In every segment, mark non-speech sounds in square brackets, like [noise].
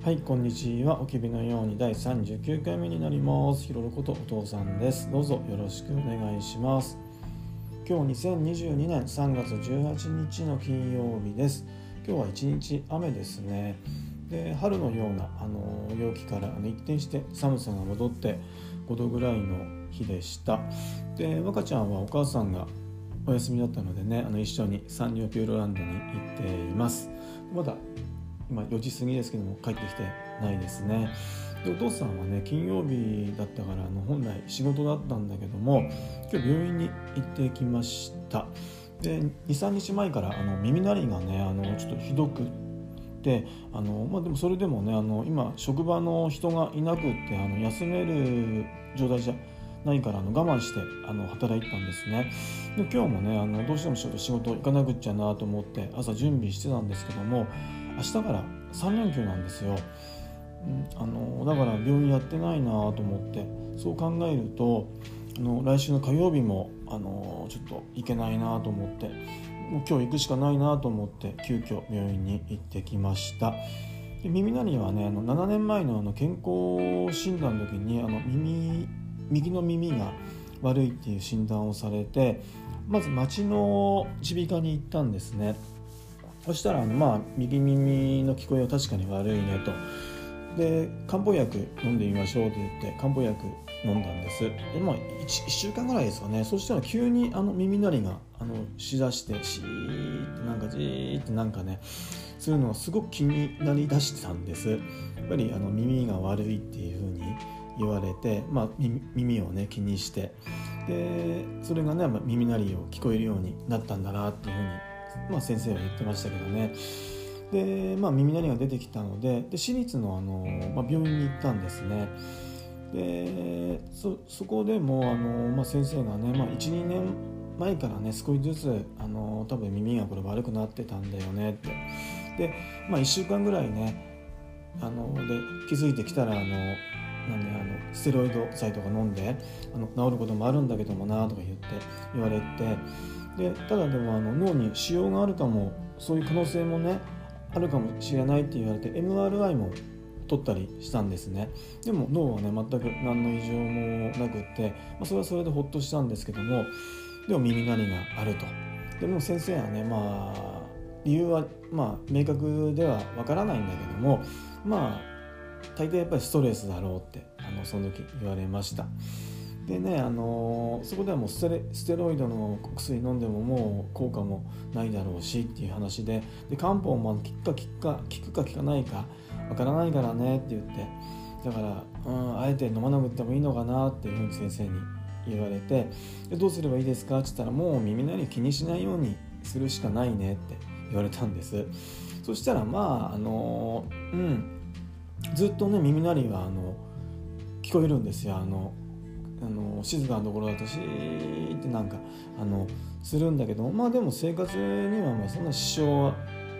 はいこんにちは。おきびのように第39回目になります。ひろろことお父さんです。どうぞよろしくお願いします。今日2022年3月18日の金曜日です。今日は一日雨ですね。で春のようなあの陽気から一転して寒さが戻って5度ぐらいの日でした。で若ちゃんはお母さんがお休みだったのでねあの一緒にサンリオピューロランドに行っています。まだ今4時過ぎですけども帰ってきてないですね。でお父さんはね金曜日だったからあの本来仕事だったんだけども今日病院に行ってきました。で23日前からあの耳鳴りがねあのちょっとひどくてあの、まあ、でもそれでもねあの今職場の人がいなくってあの休める状態じゃないからあの我慢してあの働いてたんですね。で今日もねあのどうしても仕事行かなくっちゃなと思って朝準備してたんですけども明日から3連休なんですよ、うん、あのだから病院やってないなと思ってそう考えるとあの来週の火曜日もあのちょっと行けないなと思ってもう今日行くしかないなと思って急遽病院に行ってきました。で耳鳴りはねあの7年前のあの健康診断の時にあの耳右の耳が悪いっていう診断をされてまず町の耳鼻科に行ったんですね。そしたらまあ右耳の聞こえは確かに悪いねと。で漢方薬飲んでみましょうって言って漢方薬飲んだんです。でまあ 1, 1週間ぐらいですかね。そしたら急にあの耳鳴りがあのしだしてシーってなんかジーってなんかねそういうのがすごく気になりだしてたんです。やっぱりあの耳が悪いっていうふうに言われて、まあ、耳をね気にして。でそれがね、耳鳴りを聞こえるようになったんだなっていうふうに、まあ、先生は言ってましたけどね。で、まあ、耳鳴りが出てきたのでで私立のあの、まあ、病院に行ったんですね。でそそこでもあの、まあ、先生がね、まあ、12年前からね少しずつあの多分耳がこれ悪くなってたんだよねって。で、まあ、1週間ぐらいねあので気づいてきたらあのなんであのステロイド剤とか飲んであの治ることもあるんだけどもなとか言って言われてでただでもあの脳に腫瘍があるかもそういう可能性もねあるかもしれないって言われて MRI も取ったりしたんですね。でも脳はね全く何の異常もなくって、まあ、それはそれでほっとしたんですけどもでも耳鳴りがあると。でも先生はねまあ理由はまあ明確ではわからないんだけどもまあ大抵やっぱりストレスだろうってあのその時言われました。でね、あのそこではもうステステロイドの薬飲んでももう効果もないだろうしっていう話でで漢方も効くか効くか効くか効かないかわからないからねって言ってだから、うん、あえて飲まなくてもいいのかなっていうふうに先生に言われてでどうすればいいですかって言ったらもう耳鳴り気にしないようにするしかないねって言われたんです。そしたらまああのうんずっとね耳鳴りはあの聞こえるんですよ。あのあの静かなところだとシーってなんかあのするんだけどまあでも生活にはまあそんな支障は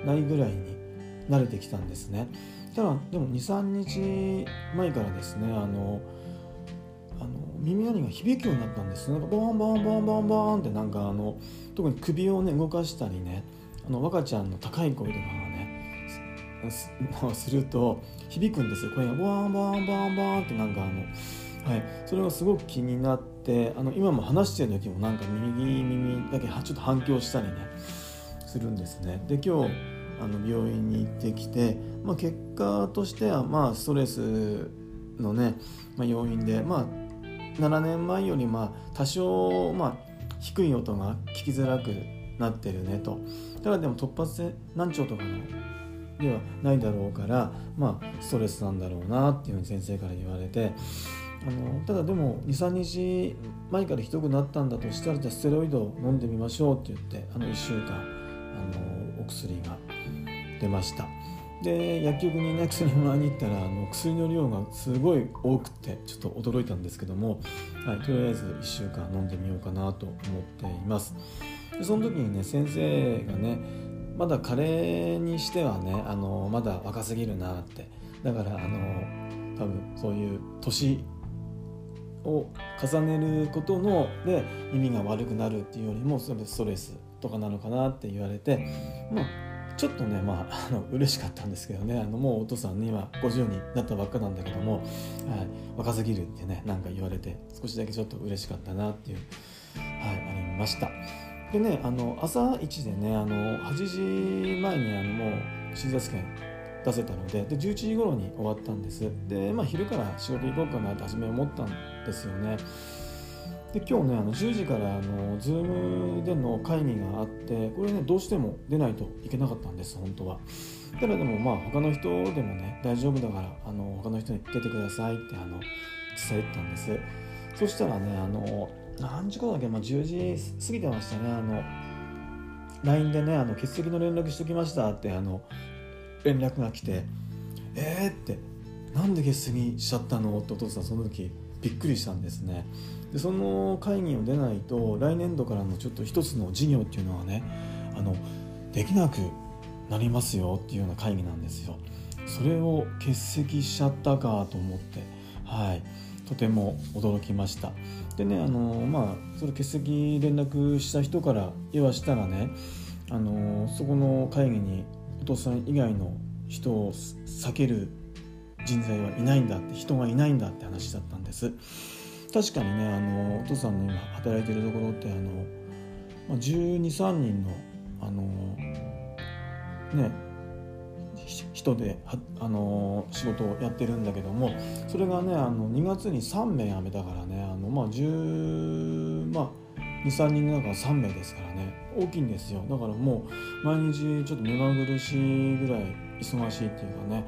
ないぐらいに慣れてきたんですね。ただでも23日前からですねあのあの耳鳴りが響くようになったんですね。ボンボンボンボンボンってなんかあの特に首をね動かしたりねあの若ちゃんの高い声とかがね [laughs] すると響くんですよ。声がボンボンボンボンってなんかあの、はい、それがすごく気になってあの今も話してる時もなんか右耳だけちょっと反響したりねするんですね。で今日あの病院に行ってきて、まあ、結果としてはまあストレスのね、まあ、要因で、まあ、7年前よりまあ多少、まあ、低い音が聞きづらくなってるねとただでも突発性難聴とかのではないだろうからまあストレスなんだろうなっていうふうに先生から言われてあのただでも23日前からひどくなったんだとしたらじゃあステロイドを飲んでみましょうって言ってあの1週間あのお薬が出ました。で薬局にね薬もらいに行ったらあの薬の量がすごい多くてちょっと驚いたんですけども、はい、とりあえず1週間飲んでみようかなと思っています。でその時にね先生がねまだカレーにしてはねあのまだ若すぎるなって。だからあの多分そういう年を重ねることので耳が悪くなるっていうよりもそれストレスとかなのかなって言われてまあちょっとねまあ [laughs] あの嬉しかったんですけどね。あのもうお父さんには50になったばっかなんだけども、はい、若すぎるってねなんか言われて少しだけちょっと嬉しかったなっていう、はい、ありました。でねあの朝一でねあの8時前にあのもう診察券出せたのでで11時頃に終わったんです。で、まあ、昼から仕事行こうかなって初め思ったんですよね。で今日ねあの10時からあの Zoom での会議があってこれねどうしても出ないといけなかったんです本当は。ただでもまあ他の人でもね大丈夫だからあの他の人に出てくださいってあの伝えたんです。そしたらねあの何時頃だっけ、まあ、10時過ぎてましたね。あの LINE でねあの欠席の連絡しときましたってあの連絡が来てえーってなんで欠席しちゃったの？ってお父さんその時びっくりしたんですね。でその会議を出ないと来年度からのちょっと一つの事業っていうのはねあのできなくなりますよっていうような会議なんですよ。それを欠席しちゃったかと思ってはい。とても驚きました。でねあのまあそれ欠席連絡した人から言わしたらねあのそこの会議にお父さん以外の人を避ける人材はいないんだって人がいないんだって話だったんです。確かにねあのお父さんの今働いてるところってあの、ま、1 2 3人のあのね人であの仕事をやってるんだけどもそれがねあの2月に3名辞めたからねあの、まあ10まあ、23人の中は3名ですからね。大きいんですよ。だからもう毎日ちょっと目まぐるしいぐらい忙しいっていうかね。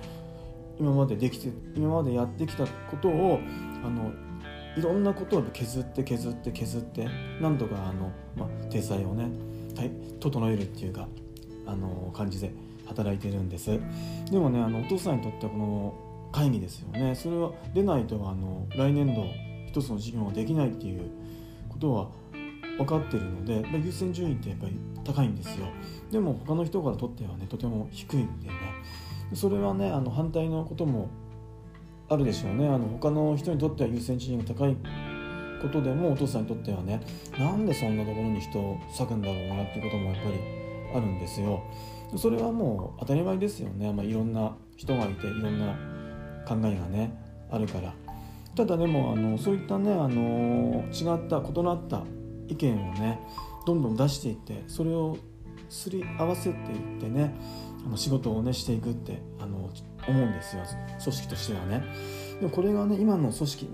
今までできて今までやってきたことをあのいろんなことを削って削って削ってなんとかあの、まあ、体裁をね、はい、整えるっていうかあの感じで働いてるんです。でもねあのお父さんにとってはこの会議ですよね。それは出ないとあの来年度一つの事業ができないっていうことは分かってるのでま優先順位ってやっぱり高いんですよ。でも他の人からとってはねとても低いんでね。それはねあの反対のこともあるでしょうね。あの他の人にとっては優先順位が高いことでもお父さんにとってはねなんでそんなところに人を割くんだろうなっていうこともやっぱりあるんですよ。それはもう当たり前ですよね、まあ、いろんな人がいていろんな考えがねあるから。ただでもあのそういったねあの違った異なった意見をねどんどん出していってそれをすり合わせていってねあの仕事をねしていくってあの思うんですよ。組織としてはね。でもこれがね今の組織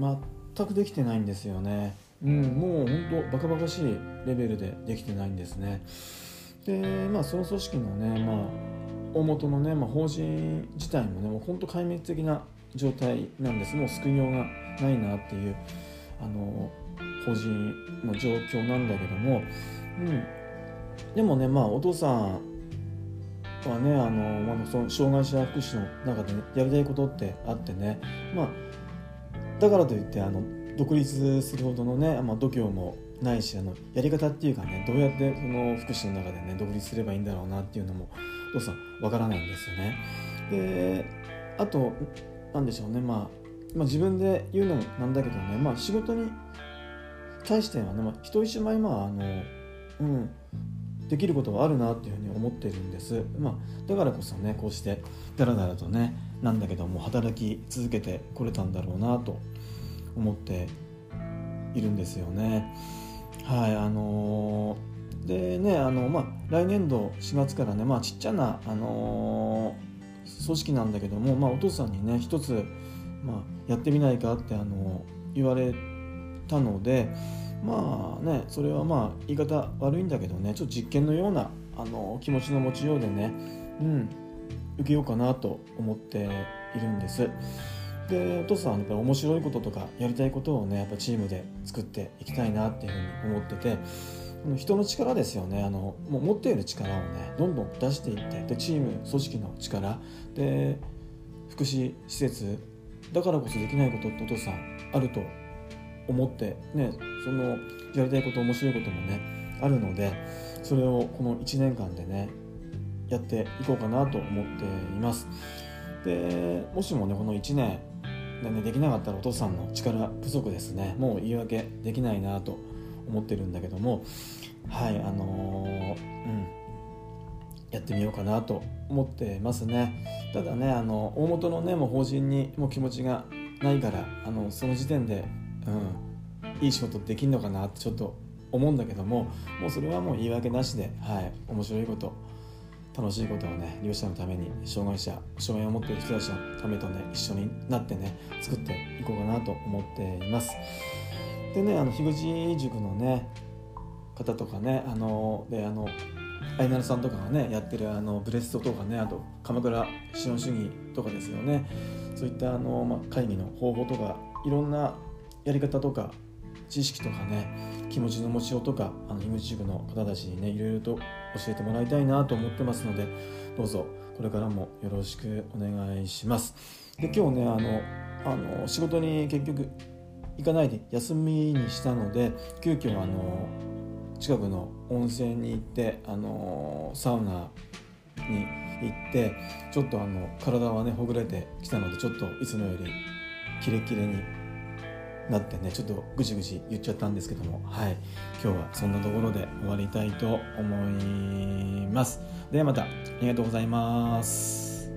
全くできてないんですよね。うんもう本当バカバカしいレベルでできてないんですね。でまあその組織のねまあ大元のね、まあ、法人自体もねもう本当壊滅的な状態なんです。もう救いようがないなっていうあの法人の状況なんだけども、うん、でもねまあお父さんはねあの、まあ、その障害者福祉の中で、ね、やりたいことってあってね。まあだからといってあの独立するほどのね、まあ、度胸もないしあのやり方っていうかねどうやってその福祉の中でね独立すればいいんだろうなっていうのもお父さんわからないんですよね。であと何でしょうね、まあ、まあ自分で言うのもなんだけどね、まあ、仕事に対してはね、まあ、人一枚まああのうんできることはあるなっていうふうに思ってるんです、まあ、だからこそねこうしてだらだらとねなんだけども働き続けてこれたんだろうなと思っているんですよね。はいあのー、でねあのまあ来年度4月からねまあちっちゃなあのー、組織なんだけども、まあ、お父さんにね一つ、まあ、やってみないかってあの言われたのでまあねそれはまあ言い方悪いんだけどねちょっと実験のようなあの気持ちの持ちようでねうん受けようかなと思っているんです。でお父さんやっぱり面白いこととかやりたいことをねやっぱチームで作っていきたいなっていうふうに思ってて人の力ですよねあのもう持っている力をねどんどん出していってでチーム組織の力で福祉施設だからこそできないことってお父さんあると思ってねそのやりたいこと面白いこともねあるのでそれをこの1年間でねやっていこうかなと思っています。でもしもねこの1年で,、ね、できなかったらお父さんの力不足ですねもう言い訳できないなと思ってるんだけどもはいあのー、うんやってみようかなと思ってますね。ただねあの大元のねもう法人にもう気持ちがないからあのその時点で、うん、いい仕事できんのかなってちょっと思うんだけどももうそれはもう言い訳なしで、はい、面白いこと楽しいことをね利用者のために障害者障害を持っている人たちのためとね一緒になってね作っていこうかなと思っています。でねあの樋口塾のね方とかねあのであのアイナルさんとかがねやってるあのブレストとかねあと鎌倉資本主義とかですよね。そういったあの、まあ、会議の方法とかいろんなやり方とか知識とかね気持ちの持ちようとかあの樋口塾の方たちにねいろいろと教えてもらいたいなと思ってますのでどうぞこれからもよろしくお願いします。で今日ねあのあの仕事に結局行かないで休みにしたので急遽あの近くの温泉に行ってあのサウナに行ってちょっとあの体はねほぐれてきたのでちょっといつもよりキレキレになってねちょっとぐじぐじ言っちゃったんですけどもはい。今日はそんなところで終わりたいと思います。ではまた。ありがとうございます。